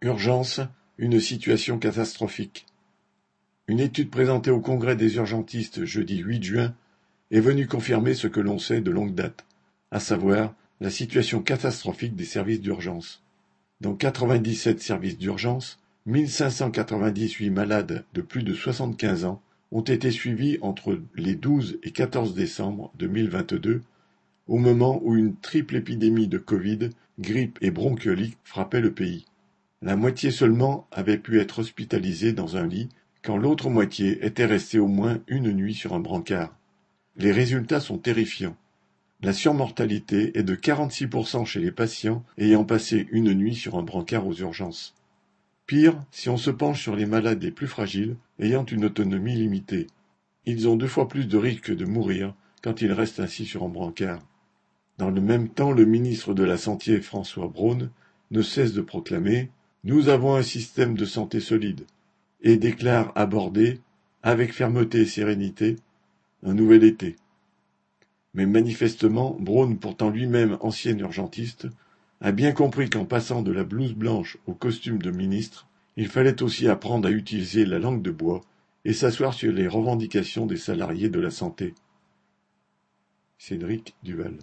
Urgence, une situation catastrophique. Une étude présentée au Congrès des urgentistes jeudi 8 juin est venue confirmer ce que l'on sait de longue date, à savoir la situation catastrophique des services d'urgence. Dans 97 services d'urgence, 1598 malades de plus de 75 ans ont été suivis entre les 12 et 14 décembre 2022, au moment où une triple épidémie de Covid, grippe et bronchiolite frappait le pays. La moitié seulement avait pu être hospitalisée dans un lit, quand l'autre moitié était restée au moins une nuit sur un brancard. Les résultats sont terrifiants. La surmortalité est de 46% chez les patients ayant passé une nuit sur un brancard aux urgences. Pire, si on se penche sur les malades les plus fragiles, ayant une autonomie limitée. Ils ont deux fois plus de risques de mourir quand ils restent ainsi sur un brancard. Dans le même temps, le ministre de la Santé, François Braun, ne cesse de proclamer nous avons un système de santé solide, et déclare aborder, avec fermeté et sérénité, un nouvel été. Mais manifestement, Braun, pourtant lui-même ancien urgentiste, a bien compris qu'en passant de la blouse blanche au costume de ministre, il fallait aussi apprendre à utiliser la langue de bois et s'asseoir sur les revendications des salariés de la santé. Cédric Duval